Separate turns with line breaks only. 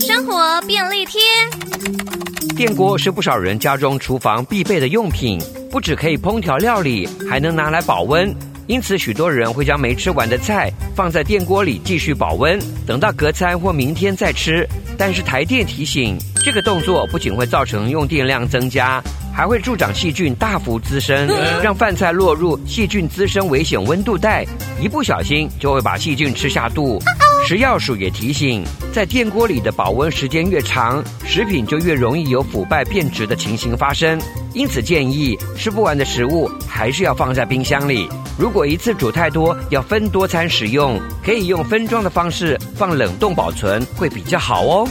生活便利贴。
电锅是不少人家中厨房必备的用品，不只可以烹调料理，还能拿来保温。因此，许多人会将没吃完的菜放在电锅里继续保温，等到隔餐或明天再吃。但是台电提醒，这个动作不仅会造成用电量增加，还会助长细菌大幅滋生，让饭菜落入细菌滋生危险温度带，一不小心就会把细菌吃下肚。食药署也提醒，在电锅里的保温时间越长，食品就越容易有腐败变质的情形发生。因此建议，吃不完的食物还是要放在冰箱里。如果一次煮太多，要分多餐使用，可以用分装的方式放冷冻保存，会比较好哦。